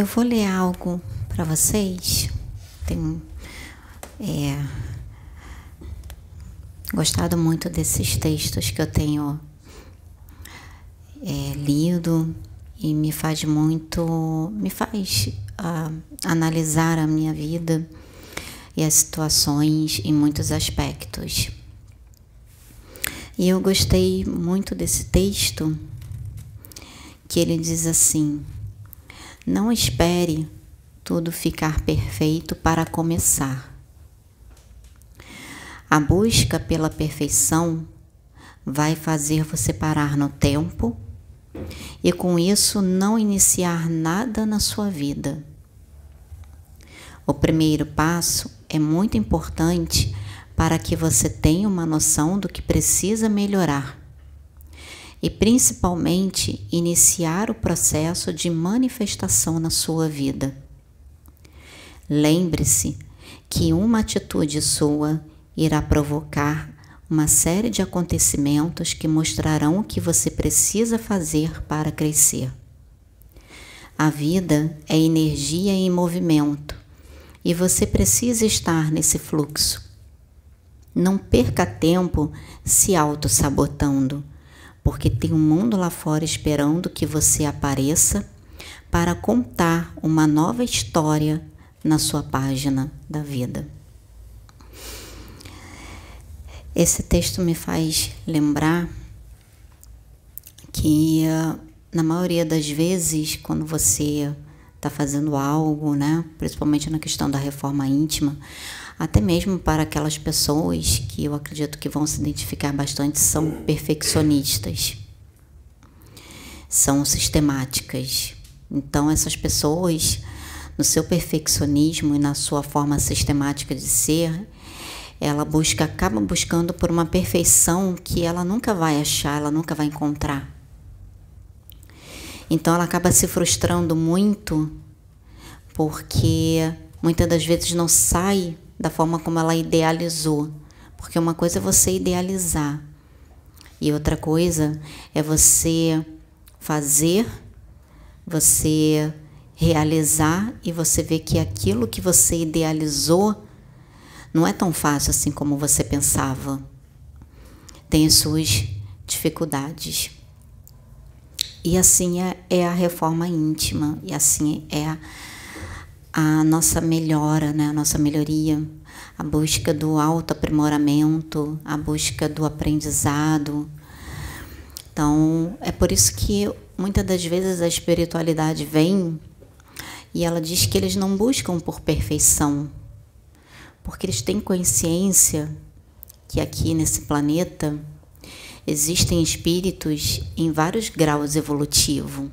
Eu vou ler algo para vocês. Tenho é, gostado muito desses textos que eu tenho é, lido e me faz muito, me faz uh, analisar a minha vida e as situações em muitos aspectos. E eu gostei muito desse texto que ele diz assim: Não espere tudo ficar perfeito para começar. A busca pela perfeição vai fazer você parar no tempo e com isso não iniciar nada na sua vida. O primeiro passo é muito importante para que você tenha uma noção do que precisa melhorar e principalmente iniciar o processo de manifestação na sua vida. Lembre-se que uma atitude sua irá provocar uma série de acontecimentos que mostrarão o que você precisa fazer para crescer. A vida é energia em movimento e você precisa estar nesse fluxo. Não perca tempo se auto-sabotando, porque tem um mundo lá fora esperando que você apareça para contar uma nova história na sua página da vida. Esse texto me faz lembrar que, na maioria das vezes, quando você está fazendo algo, né, principalmente na questão da reforma íntima, até mesmo para aquelas pessoas que eu acredito que vão se identificar bastante, são perfeccionistas, são sistemáticas. Então, essas pessoas, no seu perfeccionismo e na sua forma sistemática de ser, ela busca, acaba buscando por uma perfeição que ela nunca vai achar, ela nunca vai encontrar. Então ela acaba se frustrando muito porque muitas das vezes não sai da forma como ela idealizou. Porque uma coisa é você idealizar e outra coisa é você fazer, você realizar e você ver que aquilo que você idealizou não é tão fácil assim como você pensava. Tem as suas dificuldades. E assim é, é a reforma íntima, e assim é a, nossa melhora, né? a nossa melhoria, a busca do autoaprimoramento, a busca do aprendizado. Então, é por isso que muitas das vezes a espiritualidade vem e ela diz que eles não buscam por perfeição, porque eles têm consciência que aqui nesse planeta existem espíritos em vários graus evolutivos,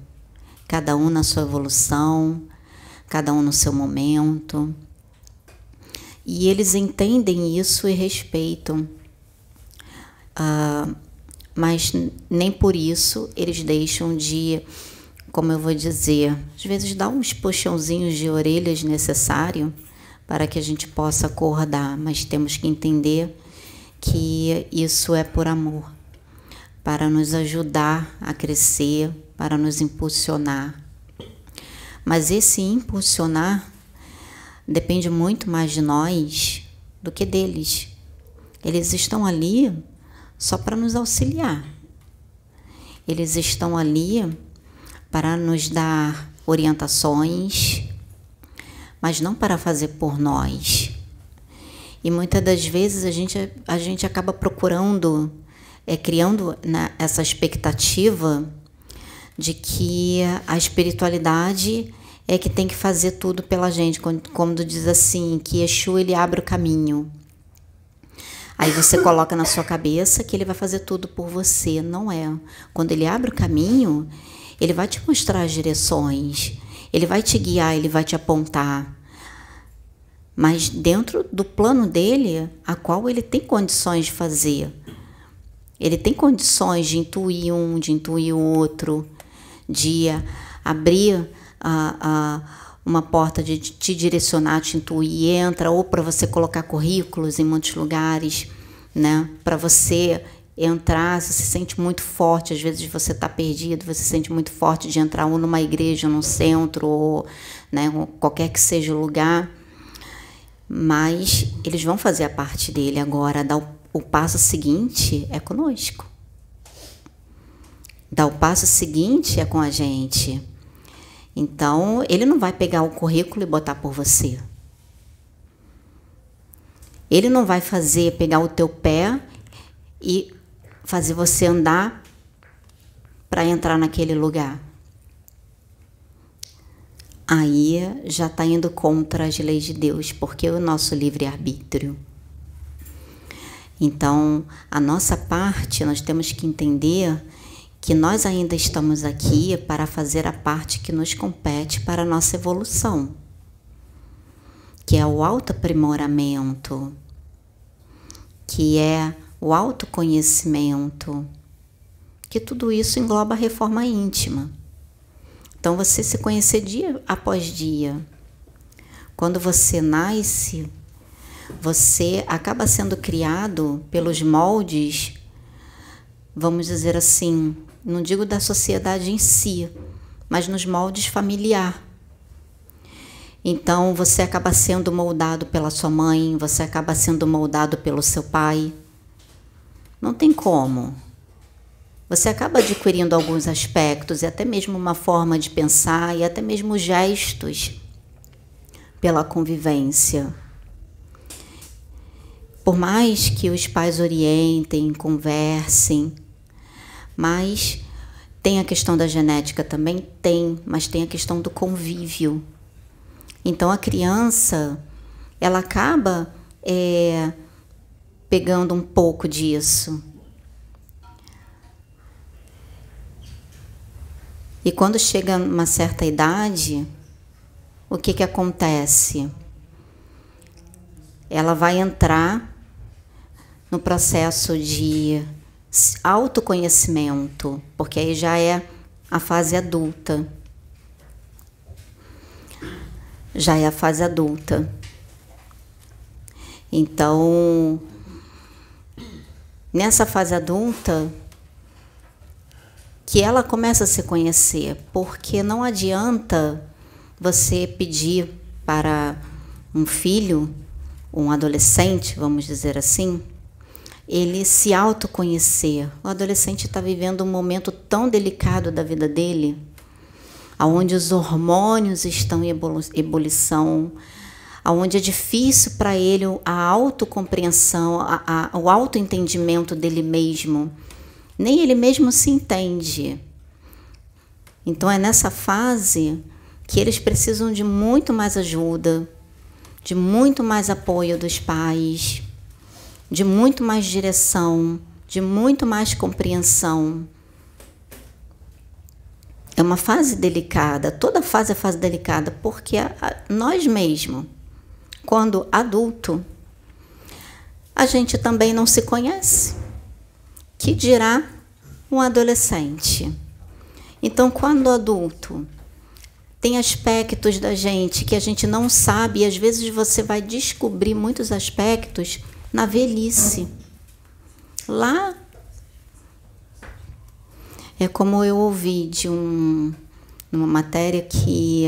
cada um na sua evolução, cada um no seu momento. E eles entendem isso e respeitam. Uh, mas nem por isso eles deixam de, como eu vou dizer, às vezes dar uns puxãozinhos de orelhas necessário para que a gente possa acordar, mas temos que entender que isso é por amor, para nos ajudar a crescer, para nos impulsionar. Mas esse impulsionar depende muito mais de nós do que deles. Eles estão ali só para nos auxiliar. Eles estão ali para nos dar orientações, mas não para fazer por nós. E muitas das vezes a gente, a gente acaba procurando, é, criando né, essa expectativa de que a espiritualidade é que tem que fazer tudo pela gente, como diz assim, que Exu ele abre o caminho. Aí você coloca na sua cabeça que ele vai fazer tudo por você, não é? Quando ele abre o caminho, ele vai te mostrar as direções, ele vai te guiar, ele vai te apontar. Mas dentro do plano dele, a qual ele tem condições de fazer. Ele tem condições de intuir um, de intuir o outro, de abrir a, a, uma porta de te direcionar, te intuir, entra, ou para você colocar currículos em muitos lugares, né? para você entrar, você se sente muito forte, às vezes você está perdido, você se sente muito forte de entrar ou numa igreja, num centro, ou né, qualquer que seja o lugar. Mas eles vão fazer a parte dele agora, dar o, o passo seguinte é conosco. Dar o passo seguinte é com a gente. Então, ele não vai pegar o currículo e botar por você. Ele não vai fazer pegar o teu pé e fazer você andar para entrar naquele lugar. Aí já está indo contra as leis de Deus, porque é o nosso livre-arbítrio. Então, a nossa parte, nós temos que entender que nós ainda estamos aqui para fazer a parte que nos compete para a nossa evolução, que é o autoaprimoramento, que é o autoconhecimento, que tudo isso engloba a reforma íntima. Então, você se conhecer dia após dia. Quando você nasce, você acaba sendo criado pelos moldes, vamos dizer assim, não digo da sociedade em si, mas nos moldes familiar. Então, você acaba sendo moldado pela sua mãe, você acaba sendo moldado pelo seu pai não tem como. Você acaba adquirindo alguns aspectos e até mesmo uma forma de pensar e até mesmo gestos pela convivência. Por mais que os pais orientem, conversem, mas tem a questão da genética também? Tem, mas tem a questão do convívio. Então a criança, ela acaba é, pegando um pouco disso. E quando chega uma certa idade, o que, que acontece? Ela vai entrar no processo de autoconhecimento, porque aí já é a fase adulta. Já é a fase adulta. Então, nessa fase adulta que ela começa a se conhecer, porque não adianta você pedir para um filho, um adolescente, vamos dizer assim, ele se autoconhecer. O adolescente está vivendo um momento tão delicado da vida dele, aonde os hormônios estão em ebulição, onde é difícil para ele a autocompreensão, a, a, o autoentendimento dele mesmo. Nem ele mesmo se entende. Então é nessa fase que eles precisam de muito mais ajuda, de muito mais apoio dos pais, de muito mais direção, de muito mais compreensão. É uma fase delicada, toda fase é fase delicada, porque a, a, nós mesmos quando adulto, a gente também não se conhece. Que dirá um adolescente? Então, quando adulto, tem aspectos da gente que a gente não sabe e às vezes você vai descobrir muitos aspectos na velhice. Lá é como eu ouvi de um, uma matéria que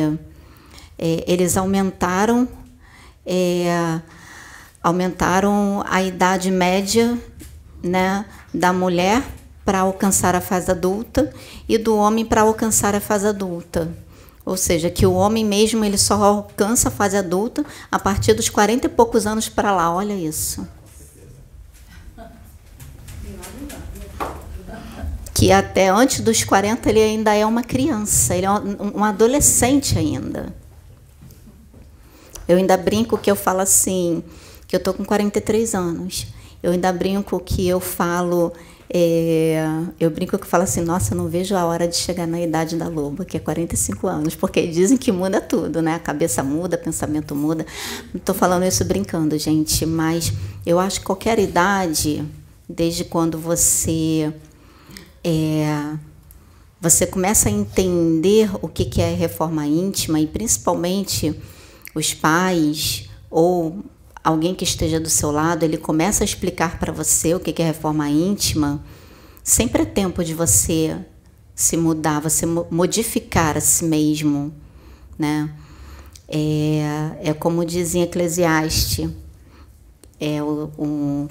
é, eles aumentaram é, aumentaram a idade média né, da mulher para alcançar a fase adulta e do homem para alcançar a fase adulta. Ou seja, que o homem mesmo ele só alcança a fase adulta a partir dos 40 e poucos anos para lá. Olha isso. Que até antes dos 40 ele ainda é uma criança, ele é um adolescente ainda. Eu ainda brinco que eu falo assim, que eu tô com 43 anos. Eu ainda brinco que eu falo, é, eu brinco que eu falo assim, nossa, eu não vejo a hora de chegar na idade da loba, que é 45 anos, porque dizem que muda tudo, né? A cabeça muda, o pensamento muda. Estou falando isso brincando, gente, mas eu acho que qualquer idade, desde quando você é, você começa a entender o que é reforma íntima e principalmente os pais ou alguém que esteja do seu lado, ele começa a explicar para você o que é reforma íntima, sempre é tempo de você se mudar, você modificar a si mesmo, né? É, é como diz em Eclesiastes, é o, o,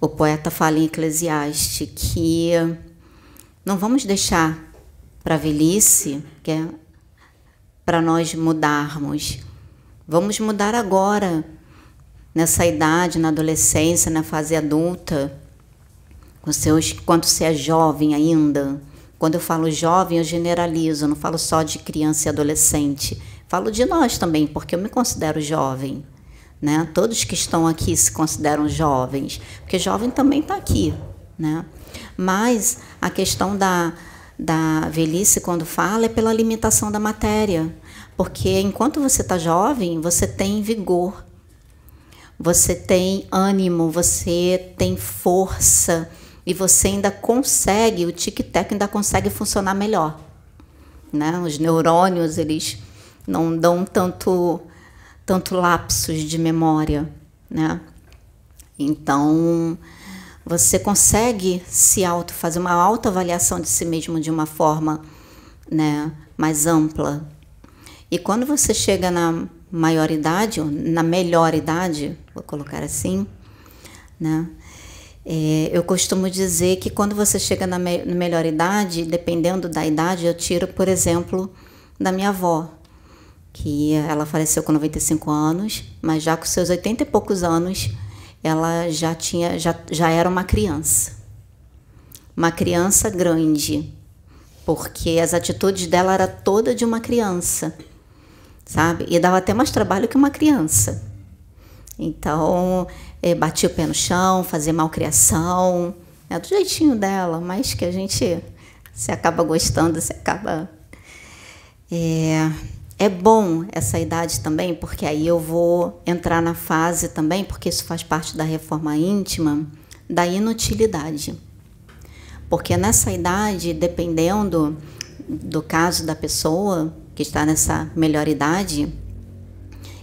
o poeta fala em Eclesiastes que não vamos deixar para a velhice, que é para nós mudarmos. Vamos mudar agora, nessa idade, na adolescência, na fase adulta, com seus, quando você é jovem ainda. Quando eu falo jovem, eu generalizo, não falo só de criança e adolescente. Falo de nós também, porque eu me considero jovem. Né? Todos que estão aqui se consideram jovens, porque jovem também está aqui. Né? Mas a questão da, da velhice, quando fala, é pela limitação da matéria. Porque enquanto você está jovem, você tem vigor, você tem ânimo, você tem força e você ainda consegue, o tic-tac ainda consegue funcionar melhor. Né? Os neurônios, eles não dão tanto, tanto lapsos de memória. Né? Então, você consegue se auto fazer uma autoavaliação de si mesmo de uma forma né, mais ampla. E quando você chega na maioridade, na melhor idade, vou colocar assim, né? É, eu costumo dizer que quando você chega na, me na melhor idade, dependendo da idade, eu tiro, por exemplo, da minha avó, que ela faleceu com 95 anos, mas já com seus 80 e poucos anos, ela já tinha já, já era uma criança. Uma criança grande, porque as atitudes dela era toda de uma criança, sabe? E dava até mais trabalho que uma criança. Então, é, batia o pé no chão, fazia malcriação, é do jeitinho dela, mas que a gente se acaba gostando, se acaba. É, é bom essa idade também, porque aí eu vou entrar na fase também, porque isso faz parte da reforma íntima, da inutilidade. Porque nessa idade, dependendo do caso da pessoa que está nessa melhor idade,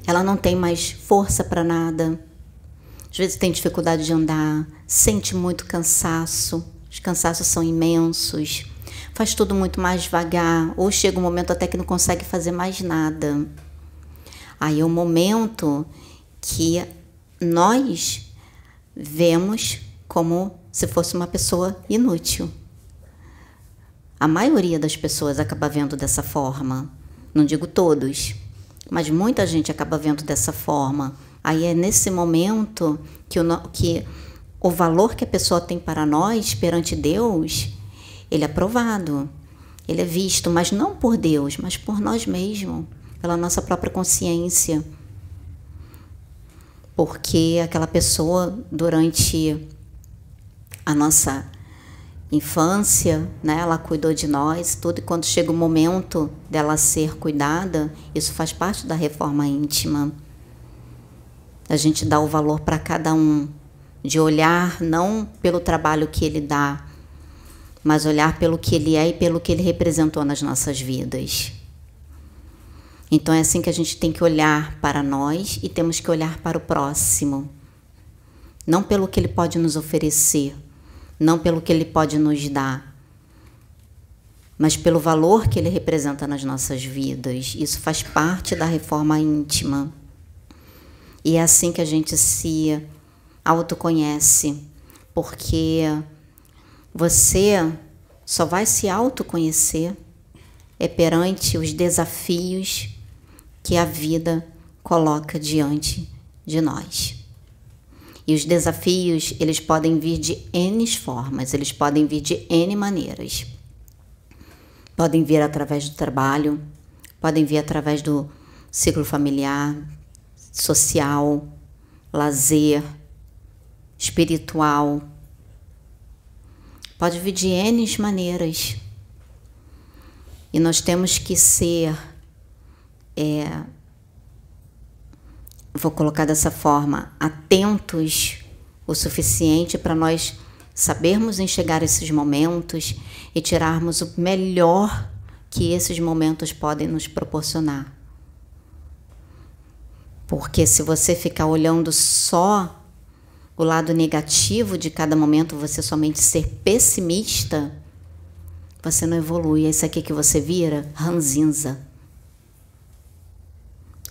ela não tem mais força para nada. Às vezes tem dificuldade de andar, sente muito cansaço, os cansaços são imensos, faz tudo muito mais devagar, ou chega um momento até que não consegue fazer mais nada. Aí é o um momento que nós vemos como se fosse uma pessoa inútil. A maioria das pessoas acaba vendo dessa forma. Não digo todos, mas muita gente acaba vendo dessa forma. Aí é nesse momento que o, que o valor que a pessoa tem para nós perante Deus, ele é provado, ele é visto, mas não por Deus, mas por nós mesmos, pela nossa própria consciência. Porque aquela pessoa, durante a nossa infância, né? Ela cuidou de nós, tudo. E quando chega o momento dela ser cuidada, isso faz parte da reforma íntima. A gente dá o valor para cada um, de olhar não pelo trabalho que ele dá, mas olhar pelo que ele é e pelo que ele representou nas nossas vidas. Então é assim que a gente tem que olhar para nós e temos que olhar para o próximo. Não pelo que ele pode nos oferecer, não pelo que ele pode nos dar, mas pelo valor que ele representa nas nossas vidas. Isso faz parte da reforma íntima. E é assim que a gente se autoconhece, porque você só vai se autoconhecer é perante os desafios que a vida coloca diante de nós. E os desafios, eles podem vir de N formas, eles podem vir de N maneiras. Podem vir através do trabalho, podem vir através do ciclo familiar, social, lazer, espiritual. Pode vir de N maneiras. E nós temos que ser é, vou colocar dessa forma, atentos o suficiente para nós sabermos enxergar esses momentos e tirarmos o melhor que esses momentos podem nos proporcionar. Porque se você ficar olhando só o lado negativo de cada momento, você somente ser pessimista, você não evolui. É isso aqui que você vira ranzinza.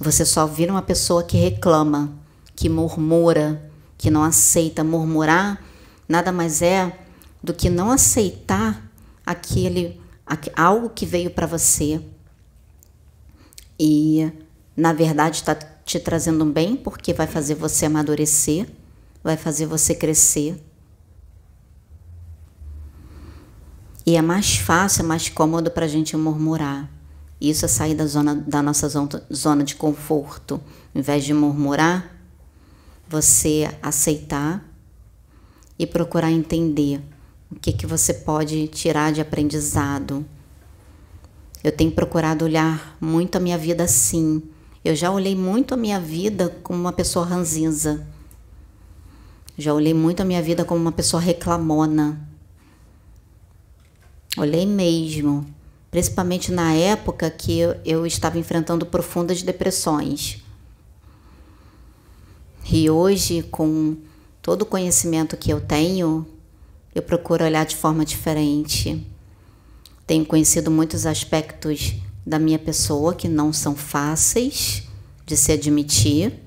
Você só vira uma pessoa que reclama, que murmura, que não aceita. Murmurar nada mais é do que não aceitar aquele algo que veio para você e na verdade está te trazendo um bem porque vai fazer você amadurecer, vai fazer você crescer. E é mais fácil, é mais cômodo para a gente murmurar. Isso é sair da, zona, da nossa zona de conforto. Ao invés de murmurar, você aceitar e procurar entender o que, que você pode tirar de aprendizado. Eu tenho procurado olhar muito a minha vida assim. Eu já olhei muito a minha vida como uma pessoa ranzinza. Já olhei muito a minha vida como uma pessoa reclamona. Olhei mesmo, principalmente na época que eu, estava enfrentando profundas depressões. E hoje, com todo o conhecimento que eu tenho, eu procuro olhar de forma diferente. Tenho conhecido muitos aspectos da minha pessoa que não são fáceis de se admitir.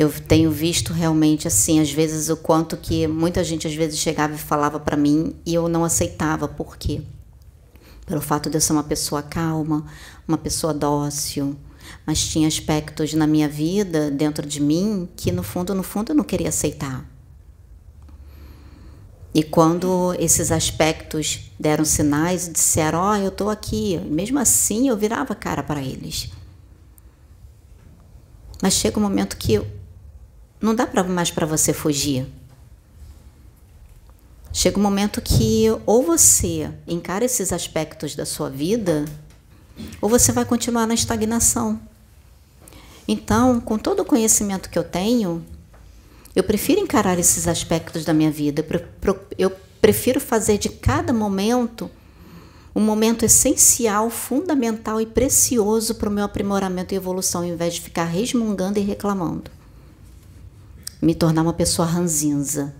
Eu tenho visto realmente assim, às vezes o quanto que muita gente às vezes chegava e falava para mim e eu não aceitava, por quê? Pelo fato de eu ser uma pessoa calma, uma pessoa dócil, mas tinha aspectos na minha vida, dentro de mim, que no fundo, no fundo eu não queria aceitar. E quando esses aspectos deram sinais e disseram: Ó, oh, eu estou aqui, mesmo assim eu virava cara para eles. Mas chega um momento que não dá mais para você fugir. Chega um momento que ou você encara esses aspectos da sua vida, ou você vai continuar na estagnação. Então, com todo o conhecimento que eu tenho, eu prefiro encarar esses aspectos da minha vida. Eu prefiro fazer de cada momento um momento essencial, fundamental e precioso para o meu aprimoramento e evolução, ao invés de ficar resmungando e reclamando. Me tornar uma pessoa ranzinza.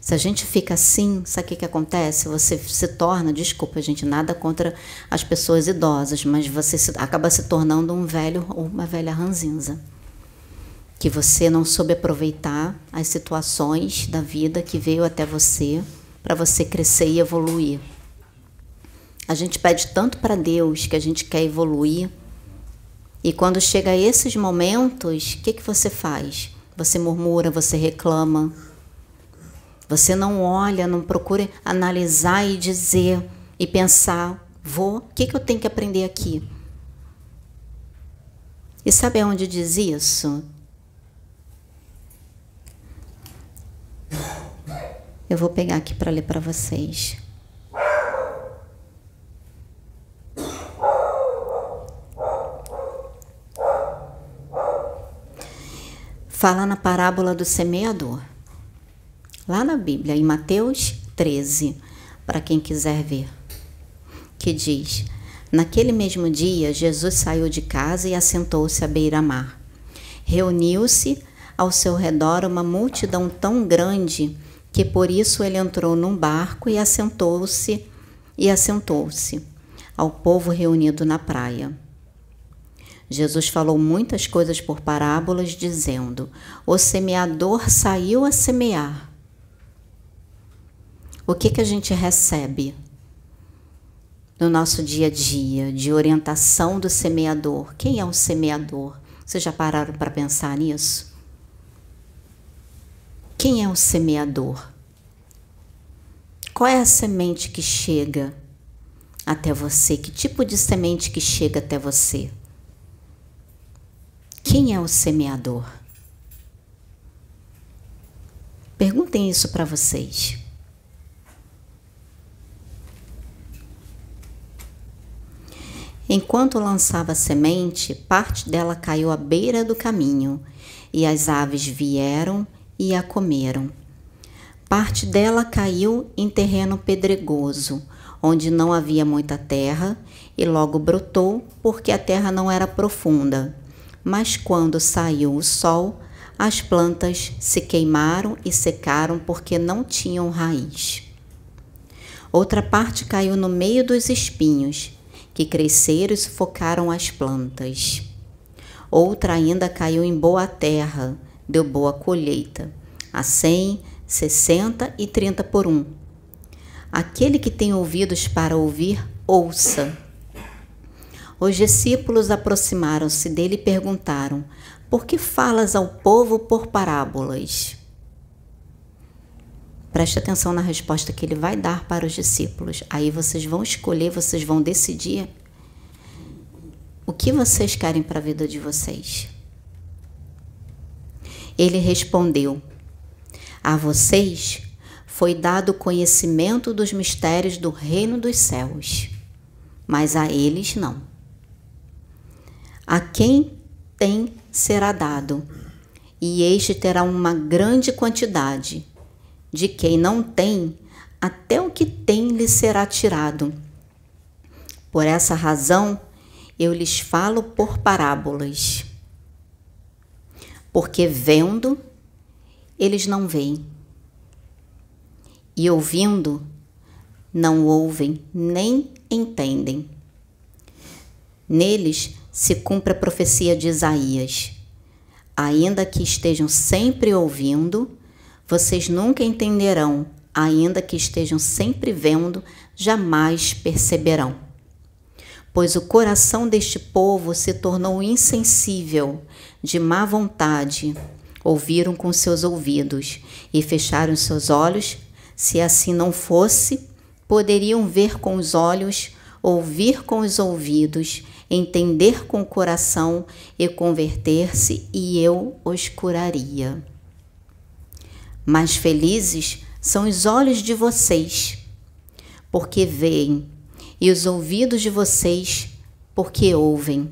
Se a gente fica assim, sabe o que, que acontece? Você se torna, desculpa, gente, nada contra as pessoas idosas, mas você se, acaba se tornando um velho ou uma velha ranzinza que você não soube aproveitar as situações da vida que veio até você para você crescer e evoluir. A gente pede tanto para Deus que a gente quer evoluir. E quando chega a esses momentos, o que, que você faz? Você murmura, você reclama. Você não olha, não procura analisar e dizer e pensar: vou, o que, que eu tenho que aprender aqui? E sabe aonde diz isso? Eu vou pegar aqui para ler para vocês. Fala na parábola do semeador. Lá na Bíblia, em Mateus 13, para quem quiser ver, que diz: Naquele mesmo dia, Jesus saiu de casa e assentou-se à beira-mar. Reuniu-se ao seu redor uma multidão tão grande que por isso ele entrou num barco e assentou-se e assentou-se ao povo reunido na praia. Jesus falou muitas coisas por parábolas, dizendo: O semeador saiu a semear. O que, que a gente recebe no nosso dia a dia de orientação do semeador? Quem é o semeador? Vocês já pararam para pensar nisso? Quem é o semeador? Qual é a semente que chega até você? Que tipo de semente que chega até você? Quem é o semeador? Perguntem isso para vocês. Enquanto lançava semente, parte dela caiu à beira do caminho, e as aves vieram e a comeram. Parte dela caiu em terreno pedregoso, onde não havia muita terra, e logo brotou, porque a terra não era profunda. Mas quando saiu o sol, as plantas se queimaram e secaram porque não tinham raiz. Outra parte caiu no meio dos espinhos, que cresceram e sufocaram as plantas. Outra ainda caiu em boa terra, deu boa colheita, a cem, sessenta e trinta por um. Aquele que tem ouvidos para ouvir, ouça. Os discípulos aproximaram-se dele e perguntaram: Por que falas ao povo por parábolas? Preste atenção na resposta que ele vai dar para os discípulos. Aí vocês vão escolher, vocês vão decidir o que vocês querem para a vida de vocês. Ele respondeu: A vocês foi dado conhecimento dos mistérios do reino dos céus, mas a eles não. A quem tem será dado, e este terá uma grande quantidade. De quem não tem, até o que tem lhe será tirado. Por essa razão, eu lhes falo por parábolas. Porque vendo, eles não veem e ouvindo, não ouvem nem entendem. Neles se cumpre a profecia de Isaías. Ainda que estejam sempre ouvindo, vocês nunca entenderão, ainda que estejam sempre vendo, jamais perceberão. Pois o coração deste povo se tornou insensível, de má vontade, ouviram com seus ouvidos e fecharam seus olhos se assim não fosse, poderiam ver com os olhos, ouvir com os ouvidos, entender com o coração e converter-se, e eu os curaria. Mais felizes são os olhos de vocês, porque veem, e os ouvidos de vocês, porque ouvem.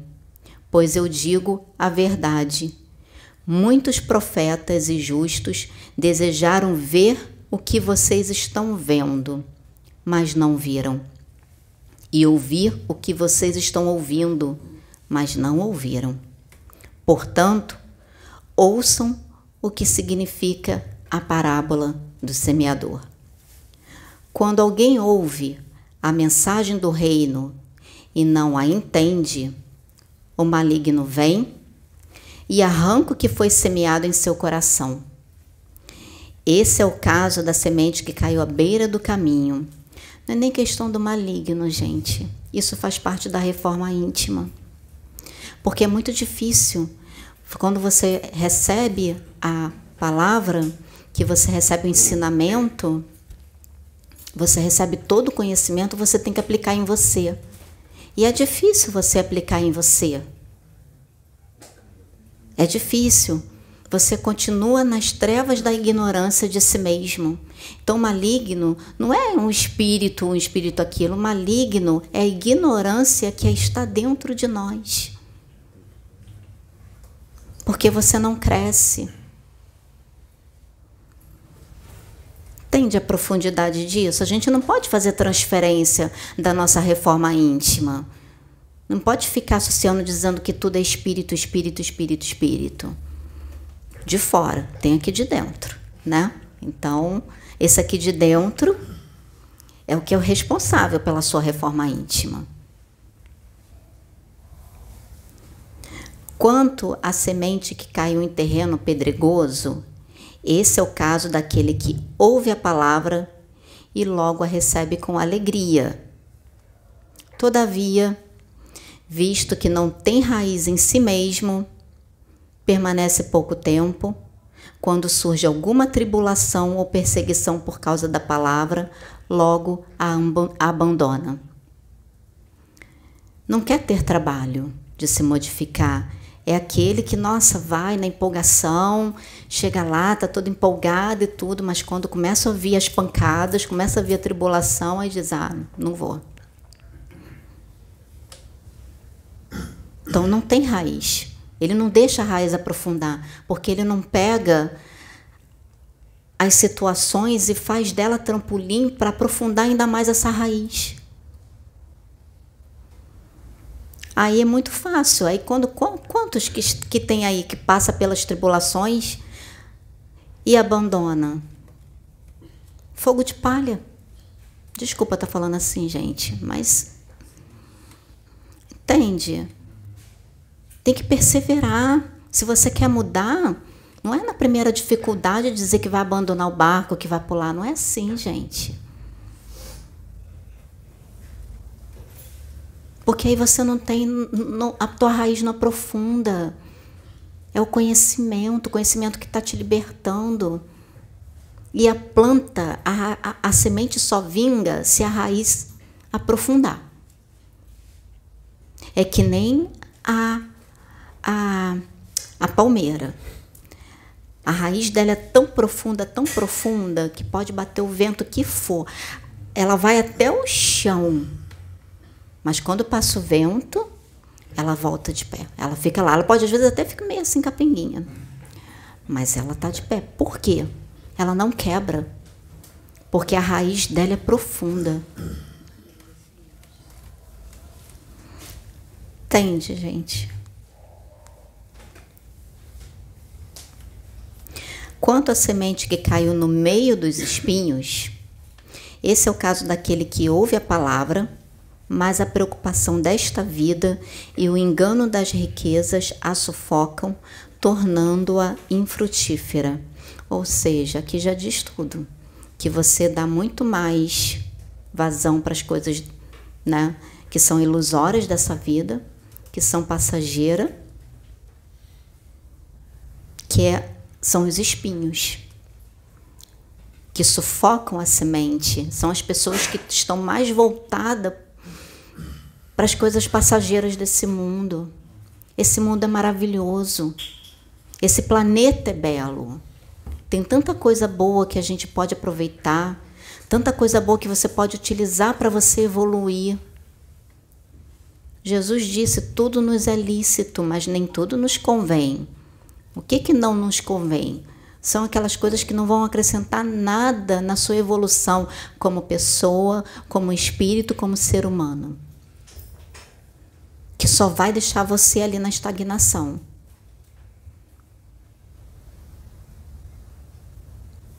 Pois eu digo a verdade. Muitos profetas e justos desejaram ver o que vocês estão vendo, mas não viram, e ouvir o que vocês estão ouvindo, mas não ouviram. Portanto, ouçam o que significa a parábola do semeador. Quando alguém ouve a mensagem do reino e não a entende, o maligno vem e arranca o que foi semeado em seu coração. Esse é o caso da semente que caiu à beira do caminho. Não é nem questão do maligno, gente. Isso faz parte da reforma íntima. Porque é muito difícil quando você recebe a palavra, que você recebe o ensinamento, você recebe todo o conhecimento, você tem que aplicar em você. E é difícil você aplicar em você. É difícil você continua nas trevas da ignorância de si mesmo. Então, maligno não é um espírito, um espírito aquilo. Maligno é a ignorância que está dentro de nós. Porque você não cresce. Entende a profundidade disso? A gente não pode fazer transferência da nossa reforma íntima. Não pode ficar associando dizendo que tudo é espírito, espírito, espírito, espírito de fora, tem aqui de dentro, né? Então, esse aqui de dentro é o que é o responsável pela sua reforma íntima. Quanto à semente que caiu em terreno pedregoso, esse é o caso daquele que ouve a palavra e logo a recebe com alegria. Todavia, visto que não tem raiz em si mesmo, permanece pouco tempo. Quando surge alguma tribulação ou perseguição por causa da palavra, logo a abandona. Não quer ter trabalho de se modificar. É aquele que, nossa, vai na empolgação, chega lá, tá todo empolgado e tudo, mas quando começa a vir as pancadas, começa a vir a tribulação, aí diz: ah, não vou. Então não tem raiz. Ele não deixa a raiz aprofundar, porque ele não pega as situações e faz dela trampolim para aprofundar ainda mais essa raiz. Aí é muito fácil. Aí quando quantos que, que tem aí que passa pelas tribulações e abandona? Fogo de palha. Desculpa estar tá falando assim, gente, mas entende? Tem que perseverar. Se você quer mudar, não é na primeira dificuldade dizer que vai abandonar o barco, que vai pular. Não é assim, gente. Porque aí você não tem. a tua raiz não aprofunda. É o conhecimento, o conhecimento que está te libertando. E a planta, a, a, a semente só vinga se a raiz aprofundar. É que nem a, a, a palmeira. A raiz dela é tão profunda, tão profunda, que pode bater o vento que for. Ela vai até o chão. Mas quando passa o vento, ela volta de pé. Ela fica lá. Ela pode, às vezes, até ficar meio assim capenguinha. Mas ela está de pé. Por quê? ela não quebra, porque a raiz dela é profunda. Entende, gente? Quanto à semente que caiu no meio dos espinhos, esse é o caso daquele que ouve a palavra, mas a preocupação desta vida e o engano das riquezas a sufocam, tornando-a infrutífera. Ou seja, aqui já diz tudo, que você dá muito mais vazão para as coisas, né, que são ilusórias dessa vida, que são passageiras, que é, são os espinhos que sufocam a semente, são as pessoas que estão mais voltadas para as coisas passageiras desse mundo. Esse mundo é maravilhoso. Esse planeta é belo. Tem tanta coisa boa que a gente pode aproveitar, tanta coisa boa que você pode utilizar para você evoluir. Jesus disse: tudo nos é lícito, mas nem tudo nos convém. O que, que não nos convém? São aquelas coisas que não vão acrescentar nada na sua evolução como pessoa, como espírito, como ser humano. Que só vai deixar você ali na estagnação.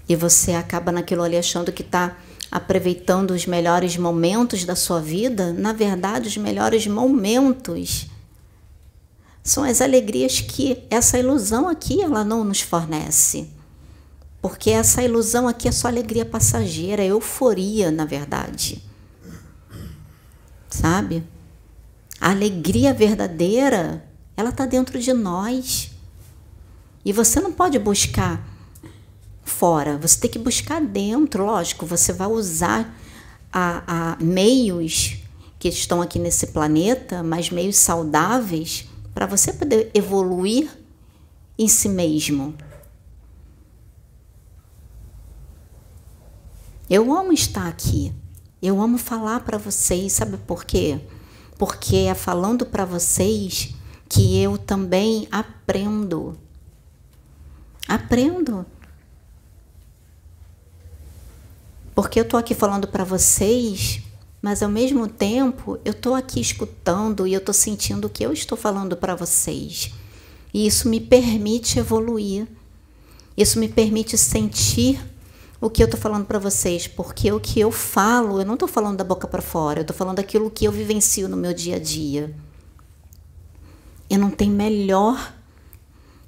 e você acaba naquilo ali achando que está aproveitando os melhores momentos da sua vida, na verdade, os melhores momentos são as alegrias que essa ilusão aqui ela não nos fornece. Porque essa ilusão aqui é só alegria passageira, é euforia, na verdade. Sabe? A alegria verdadeira, ela está dentro de nós. E você não pode buscar fora, você tem que buscar dentro, lógico, você vai usar a, a meios que estão aqui nesse planeta, mas meios saudáveis, para você poder evoluir em si mesmo. Eu amo estar aqui. Eu amo falar para vocês, sabe por quê? Porque é falando para vocês que eu também aprendo. Aprendo. Porque eu tô aqui falando para vocês, mas ao mesmo tempo eu tô aqui escutando e eu tô sentindo o que eu estou falando para vocês. E isso me permite evoluir. Isso me permite sentir o que eu estou falando para vocês, porque o que eu falo, eu não estou falando da boca para fora, eu estou falando daquilo que eu vivencio no meu dia a dia. Eu não tenho melhor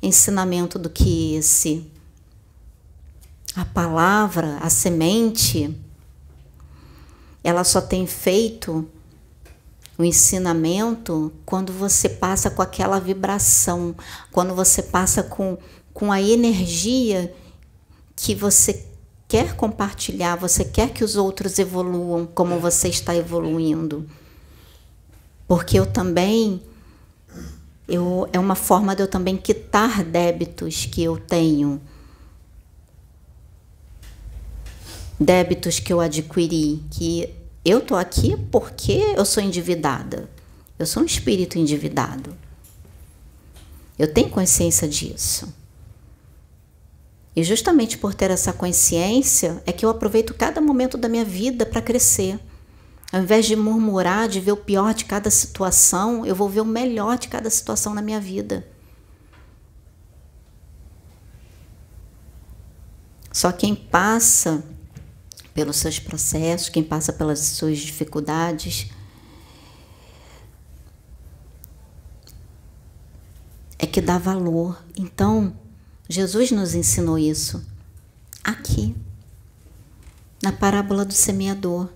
ensinamento do que esse a palavra, a semente, ela só tem feito o ensinamento quando você passa com aquela vibração, quando você passa com, com a energia que você quer compartilhar, você quer que os outros evoluam como você está evoluindo. Porque eu também eu, é uma forma de eu também quitar débitos que eu tenho débitos que eu adquiri, que eu tô aqui porque eu sou endividada. Eu sou um espírito endividado. Eu tenho consciência disso. E justamente por ter essa consciência é que eu aproveito cada momento da minha vida para crescer. Ao invés de murmurar, de ver o pior de cada situação, eu vou ver o melhor de cada situação na minha vida. Só quem passa pelos seus processos, quem passa pelas suas dificuldades, é que dá valor. Então, Jesus nos ensinou isso aqui, na parábola do semeador.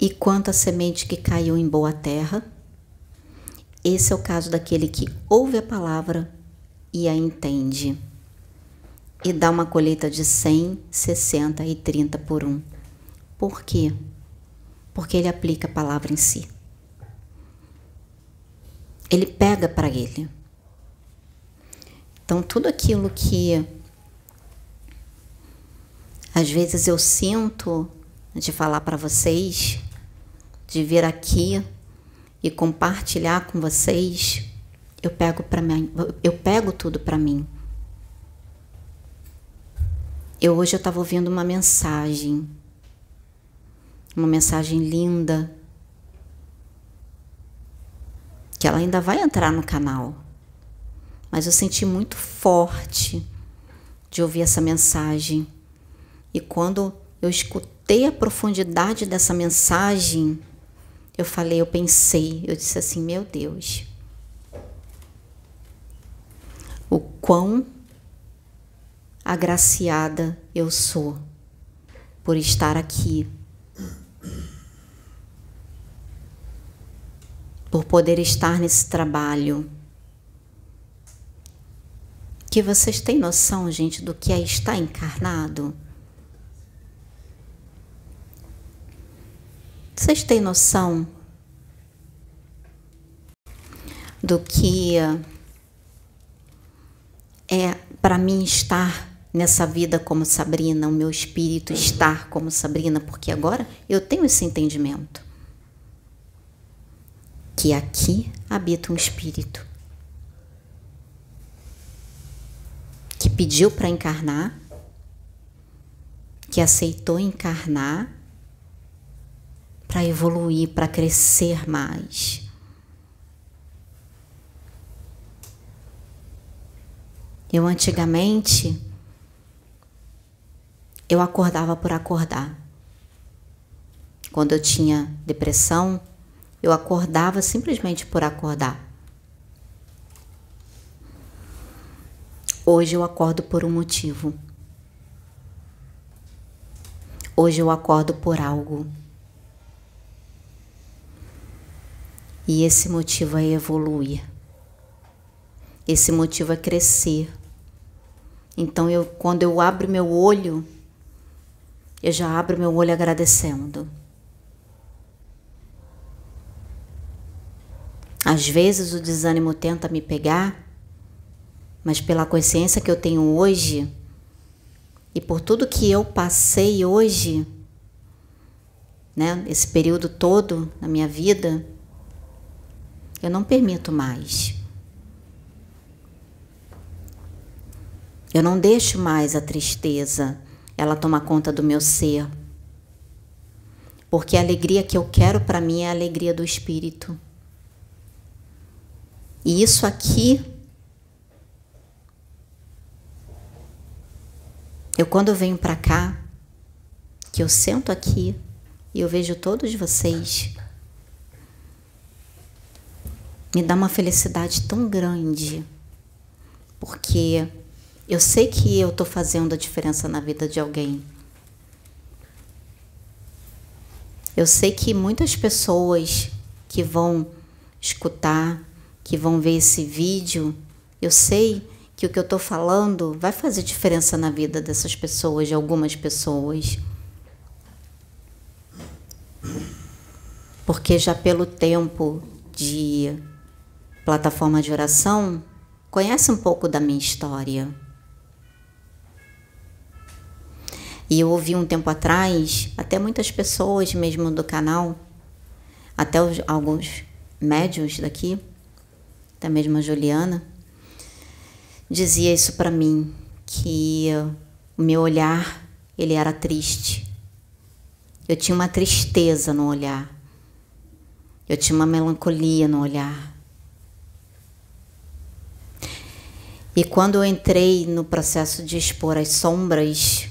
E quanto à semente que caiu em boa terra, esse é o caso daquele que ouve a palavra e a entende e dá uma colheita de 100, 60 e 30 por um. Por quê? Porque ele aplica a palavra em si. Ele pega para ele. Então, tudo aquilo que às vezes eu sinto de falar para vocês, de vir aqui e compartilhar com vocês, eu pego para mim, eu pego tudo para mim. Eu hoje eu estava ouvindo uma mensagem, uma mensagem linda, que ela ainda vai entrar no canal, mas eu senti muito forte de ouvir essa mensagem. E quando eu escutei a profundidade dessa mensagem, eu falei, eu pensei, eu disse assim: meu Deus, o quão agraciada eu sou por estar aqui, por poder estar nesse trabalho. Que vocês têm noção, gente, do que é estar encarnado? Vocês têm noção do que é para mim estar nessa vida como Sabrina, o meu espírito estar como Sabrina, porque agora eu tenho esse entendimento. Que aqui habita um espírito que pediu para encarnar, que aceitou encarnar para evoluir, para crescer mais. Eu antigamente eu acordava por acordar. Quando eu tinha depressão, eu acordava simplesmente por acordar. Hoje eu acordo por um motivo. Hoje eu acordo por algo. E esse motivo é evoluir. Esse motivo é crescer. Então eu quando eu abro meu olho, eu já abro meu olho agradecendo. Às vezes o desânimo tenta me pegar, mas pela consciência que eu tenho hoje e por tudo que eu passei hoje, né, esse período todo na minha vida, eu não permito mais. Eu não deixo mais a tristeza ela toma conta do meu ser. Porque a alegria que eu quero para mim é a alegria do espírito. E isso aqui eu quando eu venho para cá, que eu sento aqui e eu vejo todos vocês, me dá uma felicidade tão grande, porque eu sei que eu estou fazendo a diferença na vida de alguém. Eu sei que muitas pessoas que vão escutar, que vão ver esse vídeo, eu sei que o que eu estou falando vai fazer diferença na vida dessas pessoas, de algumas pessoas. Porque já pelo tempo de plataforma de oração, conhece um pouco da minha história. E eu ouvi um tempo atrás, até muitas pessoas mesmo do canal, até os, alguns médios daqui, até mesmo a Juliana, dizia isso para mim, que o meu olhar, ele era triste. Eu tinha uma tristeza no olhar. Eu tinha uma melancolia no olhar. E quando eu entrei no processo de expor as sombras,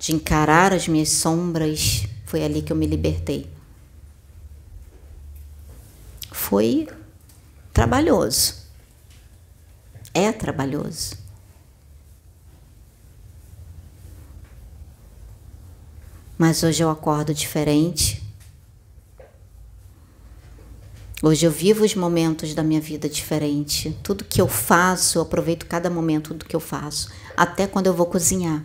de encarar as minhas sombras, foi ali que eu me libertei. Foi trabalhoso. É trabalhoso. Mas hoje eu acordo diferente. Hoje eu vivo os momentos da minha vida diferente. Tudo que eu faço, eu aproveito cada momento do que eu faço. Até quando eu vou cozinhar.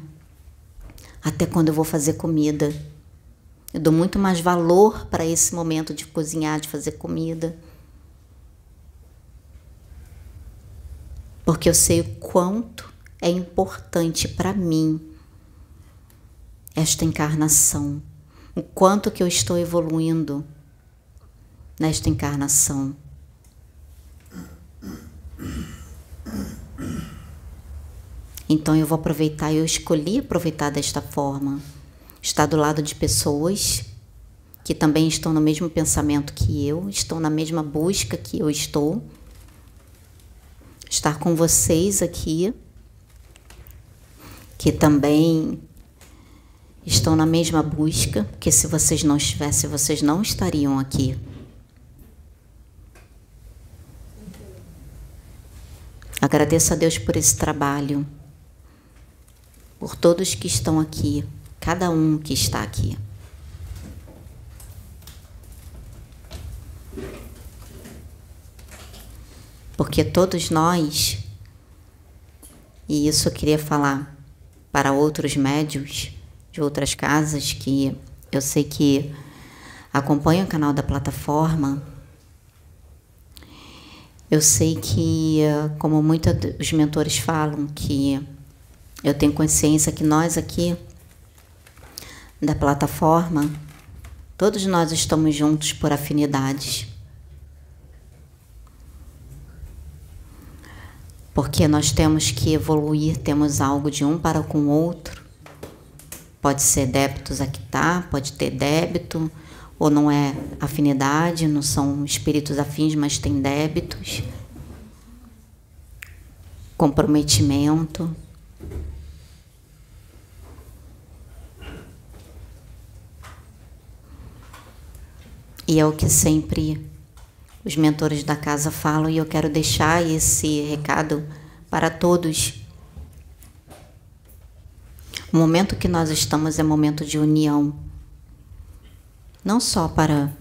Até quando eu vou fazer comida. Eu dou muito mais valor para esse momento de cozinhar, de fazer comida. Porque eu sei o quanto é importante para mim esta encarnação, o quanto que eu estou evoluindo nesta encarnação. Então eu vou aproveitar, eu escolhi aproveitar desta forma. Estar do lado de pessoas que também estão no mesmo pensamento que eu, estão na mesma busca que eu estou. Estar com vocês aqui, que também estão na mesma busca, porque se vocês não estivessem, vocês não estariam aqui. Agradeço a Deus por esse trabalho, por todos que estão aqui, cada um que está aqui. Porque todos nós, e isso eu queria falar para outros médios de outras casas que eu sei que acompanham o canal da plataforma, eu sei que, como muitos dos mentores falam, que eu tenho consciência que nós aqui da plataforma, todos nós estamos juntos por afinidades. Porque nós temos que evoluir, temos algo de um para com o outro. Pode ser débitos a quitar, pode ter débito, ou não é afinidade, não são espíritos afins, mas tem débitos, comprometimento. E é o que sempre os mentores da casa falam, e eu quero deixar esse recado para todos. O momento que nós estamos é momento de união não só para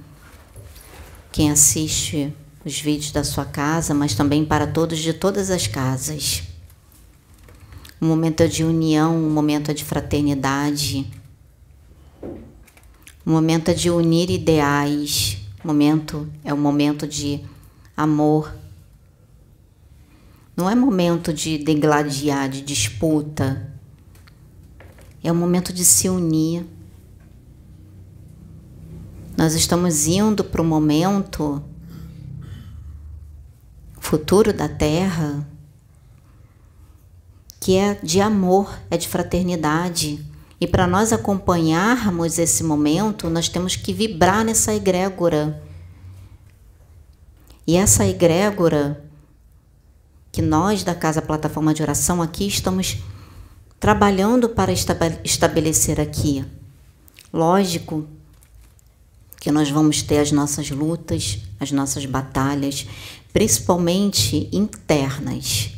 quem assiste os vídeos da sua casa, mas também para todos de todas as casas. Um momento de união, um momento de fraternidade, um momento de unir ideais, momento é um momento de amor. Não é momento de degladiar, de disputa. É um momento de se unir nós estamos indo para o momento futuro da Terra que é de amor, é de fraternidade. E para nós acompanharmos esse momento, nós temos que vibrar nessa egrégora. E essa egrégora que nós da Casa Plataforma de Oração aqui estamos trabalhando para estabelecer aqui. Lógico que nós vamos ter as nossas lutas, as nossas batalhas, principalmente internas.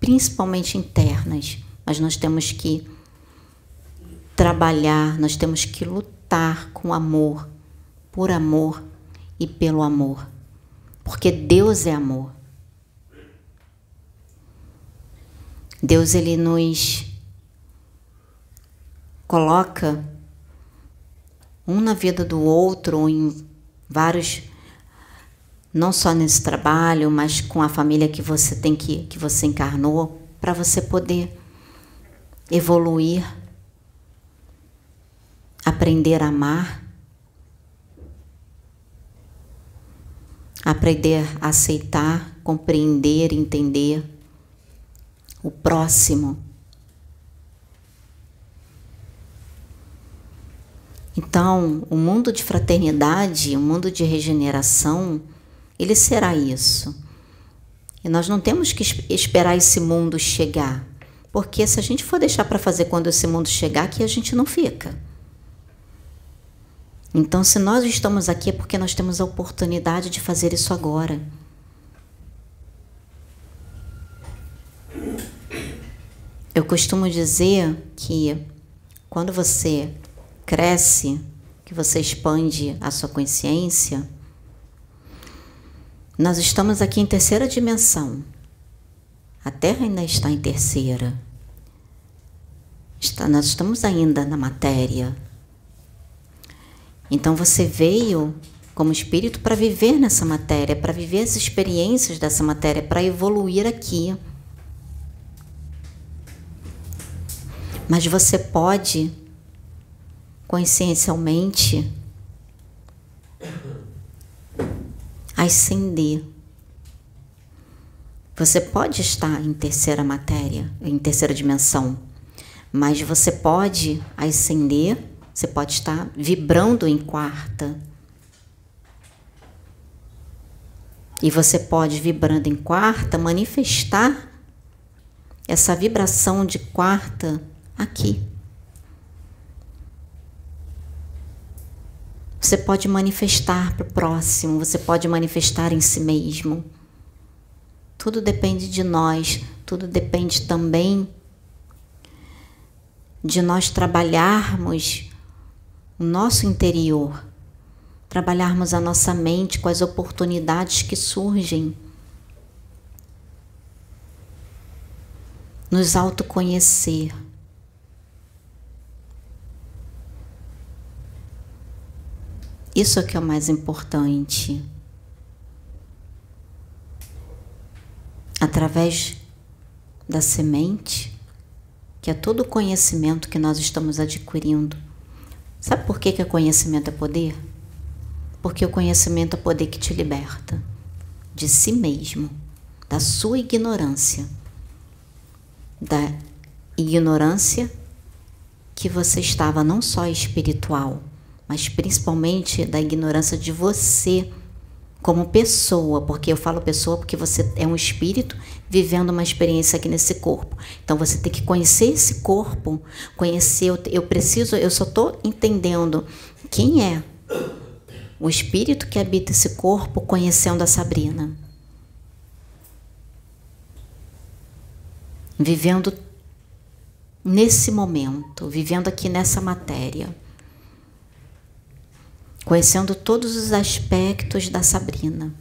Principalmente internas. Mas nós temos que trabalhar, nós temos que lutar com amor, por amor e pelo amor. Porque Deus é amor. Deus ele nos coloca um na vida do outro, em vários não só nesse trabalho, mas com a família que você tem que que você encarnou, para você poder evoluir, aprender a amar, aprender a aceitar, compreender, entender o próximo. Então, o mundo de fraternidade, o mundo de regeneração, ele será isso. E nós não temos que esperar esse mundo chegar, porque se a gente for deixar para fazer quando esse mundo chegar, aqui a gente não fica. Então, se nós estamos aqui é porque nós temos a oportunidade de fazer isso agora. Eu costumo dizer que quando você cresce, que você expande a sua consciência, nós estamos aqui em terceira dimensão. A Terra ainda está em terceira. Está, nós estamos ainda na matéria. Então você veio como espírito para viver nessa matéria, para viver as experiências dessa matéria, para evoluir aqui. Mas você pode consciencialmente ascender. Você pode estar em terceira matéria, em terceira dimensão, mas você pode ascender, você pode estar vibrando em quarta. E você pode, vibrando em quarta, manifestar essa vibração de quarta aqui. Você pode manifestar para o próximo, você pode manifestar em si mesmo. Tudo depende de nós, tudo depende também de nós trabalharmos o nosso interior, trabalharmos a nossa mente com as oportunidades que surgem. Nos autoconhecer. Isso é que é o mais importante. Através da semente, que é todo o conhecimento que nós estamos adquirindo. Sabe por que, que conhecimento é poder? Porque o conhecimento é poder que te liberta de si mesmo, da sua ignorância, da ignorância que você estava não só espiritual, mas principalmente da ignorância de você como pessoa, porque eu falo pessoa porque você é um espírito vivendo uma experiência aqui nesse corpo. Então você tem que conhecer esse corpo, conhecer, eu preciso, eu só estou entendendo quem é o espírito que habita esse corpo conhecendo a Sabrina. Vivendo nesse momento, vivendo aqui nessa matéria conhecendo todos os aspectos da Sabrina.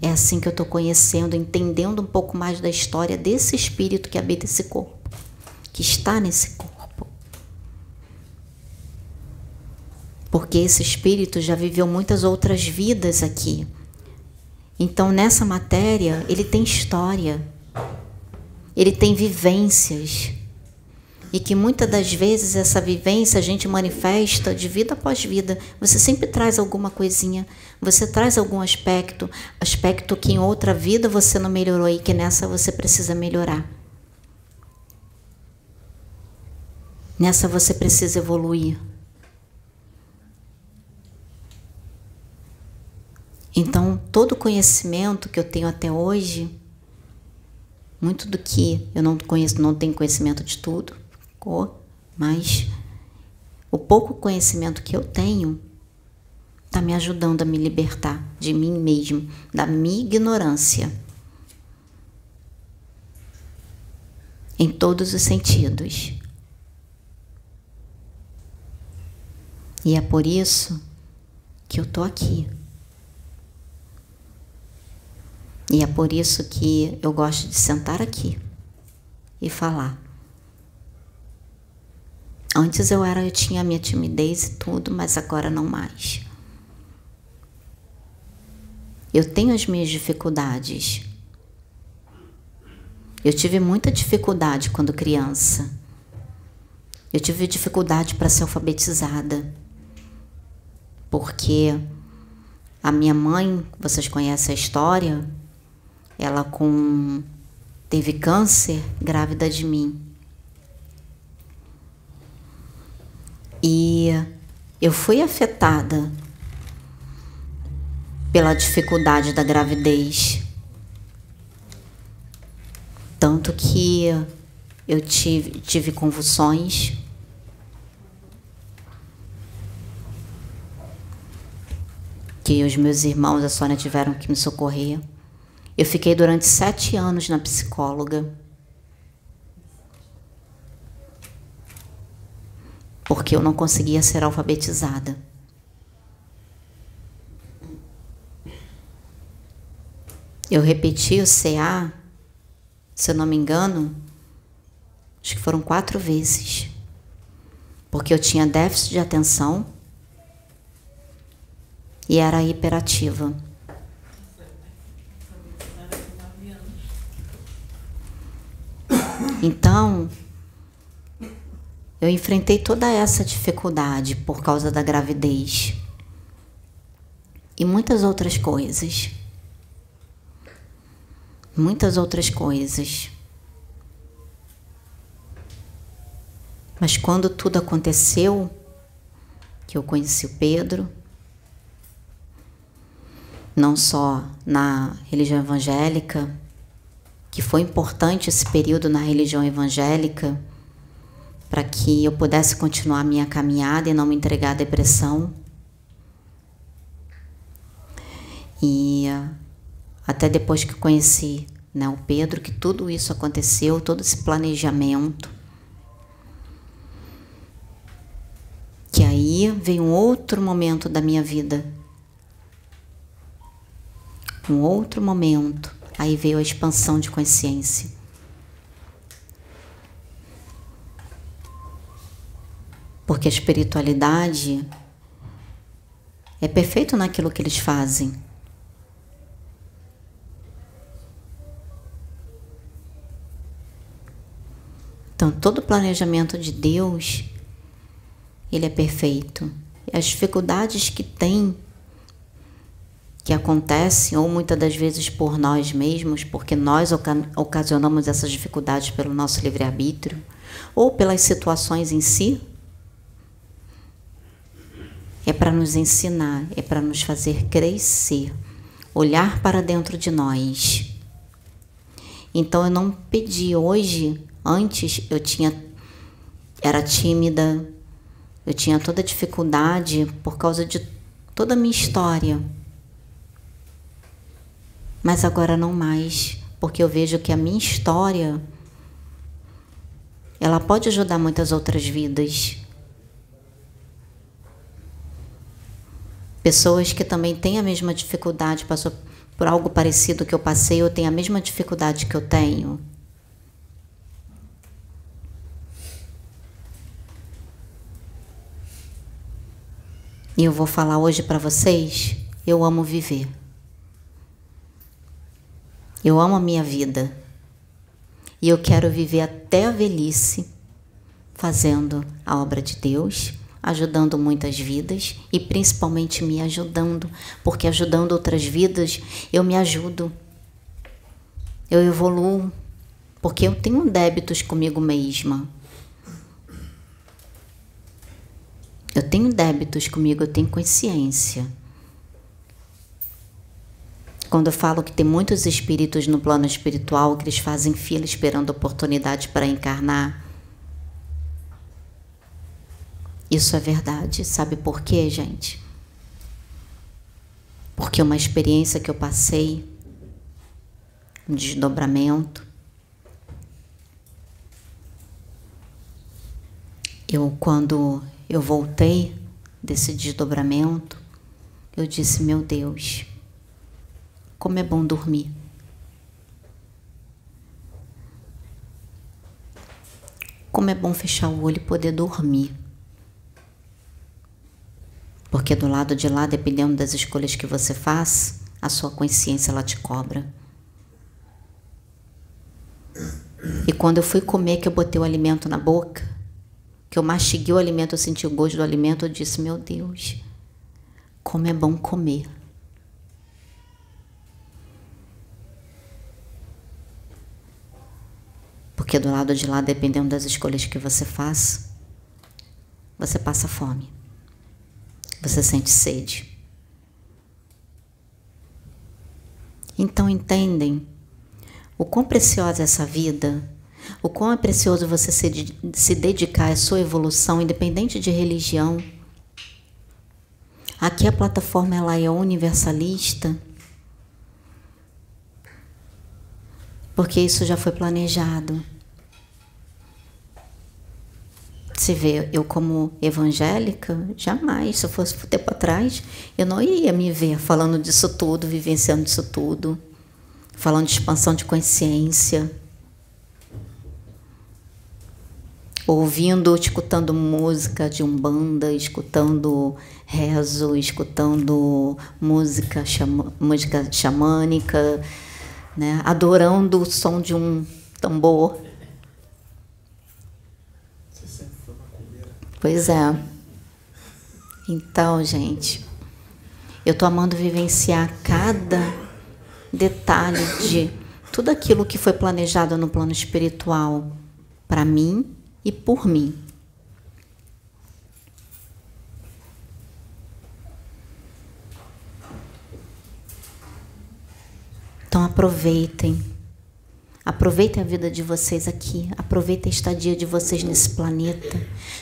É assim que eu estou conhecendo, entendendo um pouco mais da história desse espírito que habita esse corpo, que está nesse corpo. Porque esse espírito já viveu muitas outras vidas aqui. Então, nessa matéria, ele tem história, ele tem vivências e que muitas das vezes essa vivência a gente manifesta de vida após vida. Você sempre traz alguma coisinha, você traz algum aspecto, aspecto que em outra vida você não melhorou e que nessa você precisa melhorar. Nessa você precisa evoluir. Então, todo o conhecimento que eu tenho até hoje, muito do que eu não conheço, não tenho conhecimento de tudo, mas o pouco conhecimento que eu tenho está me ajudando a me libertar de mim mesmo, da minha ignorância. Em todos os sentidos. E é por isso que eu tô aqui. E é por isso que eu gosto de sentar aqui e falar. Antes eu era, eu tinha a minha timidez e tudo, mas agora não mais. Eu tenho as minhas dificuldades. Eu tive muita dificuldade quando criança. Eu tive dificuldade para ser alfabetizada. Porque a minha mãe, vocês conhecem a história, ela com teve câncer grávida de mim. E eu fui afetada pela dificuldade da gravidez. Tanto que eu tive, tive convulsões. Que os meus irmãos, a Sônia, tiveram que me socorrer. Eu fiquei durante sete anos na psicóloga. Porque eu não conseguia ser alfabetizada. Eu repeti o CA, se eu não me engano, acho que foram quatro vezes. Porque eu tinha déficit de atenção e era hiperativa. Então, eu enfrentei toda essa dificuldade por causa da gravidez e muitas outras coisas muitas outras coisas. Mas quando tudo aconteceu, que eu conheci o Pedro, não só na religião evangélica, que foi importante esse período na religião evangélica para que eu pudesse continuar minha caminhada e não me entregar à depressão. E até depois que conheci né, o Pedro, que tudo isso aconteceu, todo esse planejamento. Que aí veio um outro momento da minha vida. Um outro momento. Aí veio a expansão de consciência. Porque a espiritualidade é perfeito naquilo que eles fazem. Então, todo o planejamento de Deus, ele é perfeito. As dificuldades que tem, que acontecem, ou muitas das vezes por nós mesmos, porque nós ocasionamos essas dificuldades pelo nosso livre-arbítrio, ou pelas situações em si, é para nos ensinar, é para nos fazer crescer, olhar para dentro de nós. Então eu não pedi hoje Antes eu tinha era tímida, eu tinha toda dificuldade por causa de toda a minha história. Mas agora não mais, porque eu vejo que a minha história ela pode ajudar muitas outras vidas. Pessoas que também têm a mesma dificuldade, passou por algo parecido que eu passei, ou têm a mesma dificuldade que eu tenho. E eu vou falar hoje para vocês: eu amo viver. Eu amo a minha vida. E eu quero viver até a velhice fazendo a obra de Deus, ajudando muitas vidas e principalmente me ajudando, porque ajudando outras vidas eu me ajudo. Eu evoluo, porque eu tenho débitos comigo mesma. Eu tenho débitos comigo, eu tenho consciência. Quando eu falo que tem muitos espíritos no plano espiritual que eles fazem fila esperando oportunidade para encarnar, isso é verdade. Sabe por quê, gente? Porque uma experiência que eu passei, um desdobramento, eu quando eu voltei desse desdobramento, eu disse: Meu Deus, como é bom dormir. Como é bom fechar o olho e poder dormir. Porque do lado de lá, dependendo das escolhas que você faz, a sua consciência ela te cobra. E quando eu fui comer, que eu botei o alimento na boca, que eu mastiguei o alimento, eu senti o gosto do alimento, eu disse: Meu Deus, como é bom comer. Porque do lado de lá, dependendo das escolhas que você faz, você passa fome. Você sente sede. Então entendem o quão preciosa é essa vida, o quão é precioso você se, se dedicar à sua evolução, independente de religião. Aqui a plataforma ela é universalista, porque isso já foi planejado. Se vê, eu como evangélica, jamais, se eu fosse tempo atrás, eu não ia me ver falando disso tudo, vivenciando isso tudo, falando de expansão de consciência, ouvindo, escutando música de umbanda, escutando rezo, escutando música, chama, música xamânica, né? adorando o som de um tambor. Pois é. Então, gente, eu tô amando vivenciar cada detalhe de tudo aquilo que foi planejado no plano espiritual para mim e por mim. Então aproveitem. Aproveitem a vida de vocês aqui, aproveitem a estadia de vocês nesse planeta.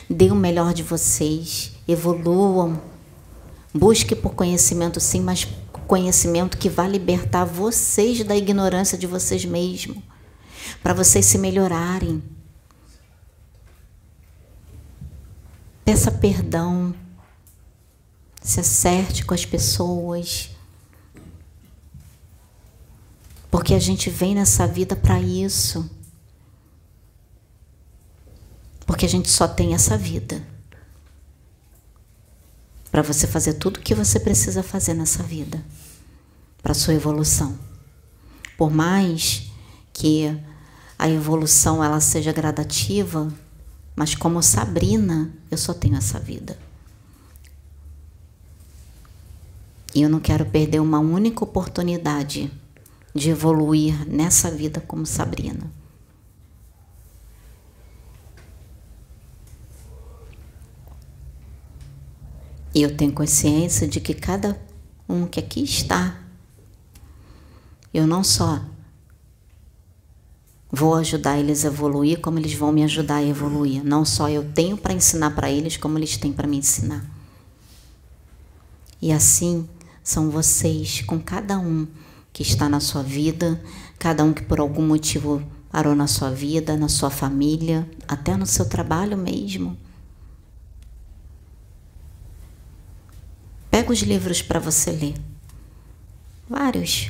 Deem o melhor de vocês, evoluam. Busque por conhecimento sim, mas conhecimento que vai libertar vocês da ignorância de vocês mesmos, para vocês se melhorarem. Peça perdão, se acerte com as pessoas porque a gente vem nessa vida para isso. Porque a gente só tem essa vida. Para você fazer tudo o que você precisa fazer nessa vida. Para sua evolução. Por mais que a evolução ela seja gradativa, mas como Sabrina, eu só tenho essa vida. E eu não quero perder uma única oportunidade de evoluir nessa vida como Sabrina. E eu tenho consciência de que cada um que aqui está, eu não só vou ajudar eles a evoluir, como eles vão me ajudar a evoluir. Não só eu tenho para ensinar para eles, como eles têm para me ensinar. E assim são vocês com cada um que está na sua vida, cada um que por algum motivo parou na sua vida, na sua família, até no seu trabalho mesmo. Pega os livros para você ler. Vários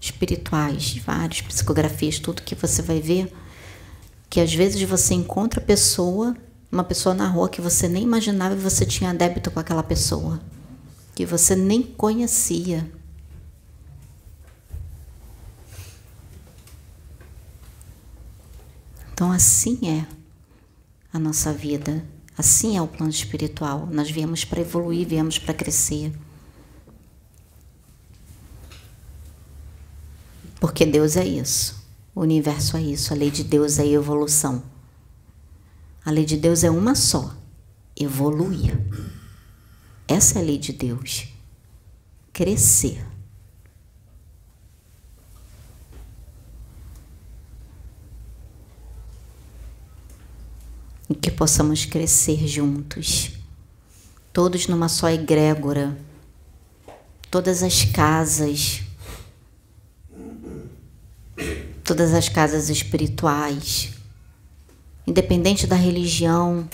espirituais, vários psicografias, tudo que você vai ver que às vezes você encontra pessoa, uma pessoa na rua que você nem imaginava que você tinha débito com aquela pessoa, que você nem conhecia. Então, assim é a nossa vida, assim é o plano espiritual. Nós viemos para evoluir, viemos para crescer. Porque Deus é isso, o universo é isso, a lei de Deus é evolução. A lei de Deus é uma só: evoluir. Essa é a lei de Deus. Crescer. E que possamos crescer juntos, todos numa só egrégora, todas as casas, todas as casas espirituais, independente da religião,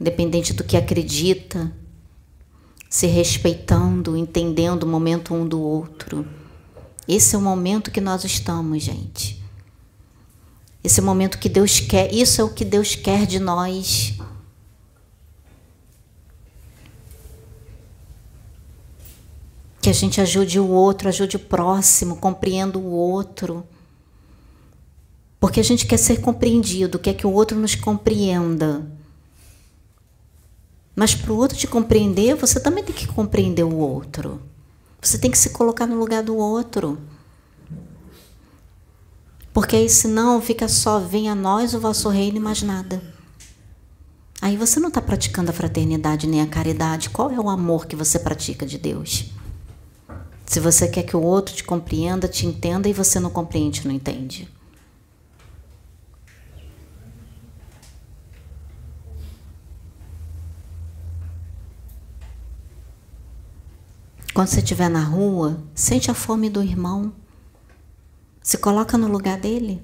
independente do que acredita, se respeitando, entendendo o momento um do outro. Esse é o momento que nós estamos, gente. Esse momento que Deus quer, isso é o que Deus quer de nós. Que a gente ajude o outro, ajude o próximo, compreenda o outro. Porque a gente quer ser compreendido, quer que o outro nos compreenda. Mas para o outro te compreender, você também tem que compreender o outro. Você tem que se colocar no lugar do outro. Porque aí senão fica só, venha a nós o vosso reino e mais nada. Aí você não está praticando a fraternidade nem a caridade. Qual é o amor que você pratica de Deus? Se você quer que o outro te compreenda, te entenda e você não compreende, não entende. Quando você estiver na rua, sente a fome do irmão. Se coloca no lugar dele.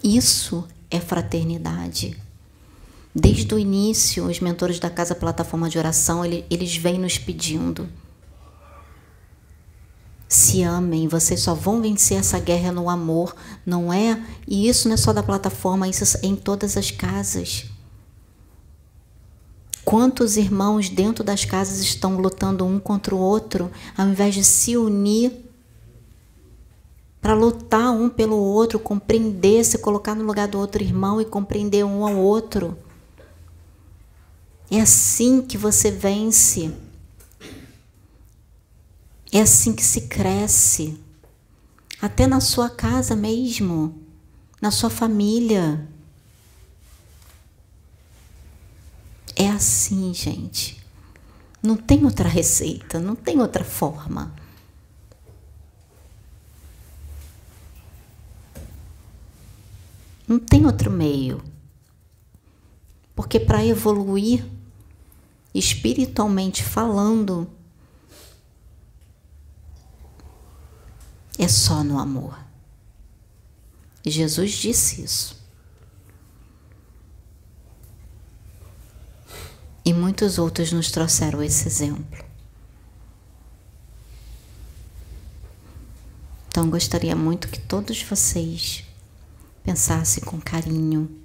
Isso é fraternidade. Desde o início, os mentores da Casa Plataforma de Oração, eles vêm nos pedindo. Se amem, vocês só vão vencer essa guerra no amor, não é? E isso não é só da plataforma, isso é em todas as casas. Quantos irmãos dentro das casas estão lutando um contra o outro, ao invés de se unir para lutar um pelo outro, compreender, se colocar no lugar do outro irmão e compreender um ao outro. É assim que você vence. É assim que se cresce. Até na sua casa mesmo, na sua família. É assim, gente. Não tem outra receita, não tem outra forma. Não tem outro meio. Porque para evoluir, espiritualmente falando, é só no amor. Jesus disse isso. E muitos outros nos trouxeram esse exemplo. Então, gostaria muito que todos vocês pensasse com carinho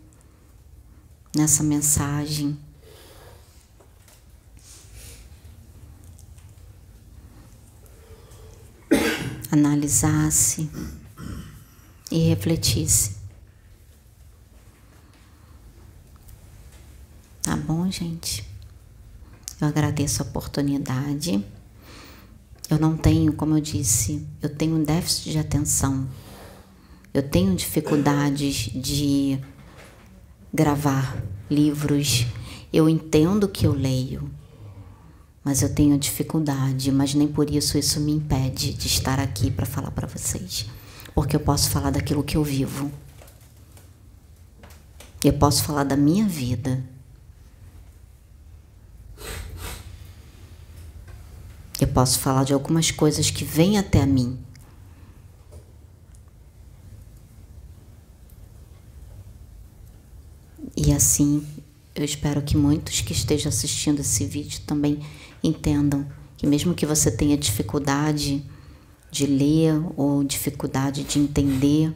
nessa mensagem. Analisasse e refletisse. Tá bom, gente? Eu agradeço a oportunidade. Eu não tenho, como eu disse, eu tenho um déficit de atenção eu tenho dificuldades de gravar livros. Eu entendo que eu leio, mas eu tenho dificuldade, mas nem por isso isso me impede de estar aqui para falar para vocês, porque eu posso falar daquilo que eu vivo. Eu posso falar da minha vida. Posso falar de algumas coisas que vêm até mim. E assim, eu espero que muitos que estejam assistindo esse vídeo também entendam que mesmo que você tenha dificuldade de ler ou dificuldade de entender,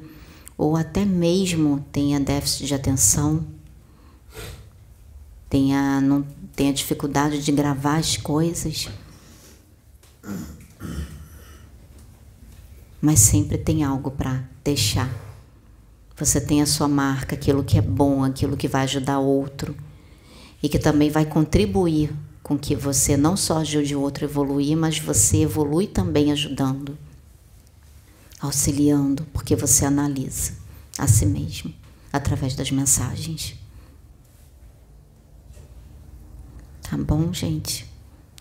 ou até mesmo tenha déficit de atenção, tenha, não, tenha dificuldade de gravar as coisas, mas sempre tem algo para deixar você tem a sua marca, aquilo que é bom, aquilo que vai ajudar outro e que também vai contribuir com que você não só ajude o outro a evoluir, mas você evolui também ajudando, auxiliando, porque você analisa a si mesmo através das mensagens. Tá bom, gente?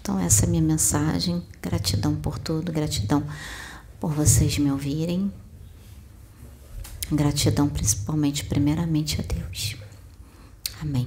Então, essa é a minha mensagem. Gratidão por tudo, gratidão por vocês me ouvirem. Gratidão principalmente, primeiramente a Deus. Amém.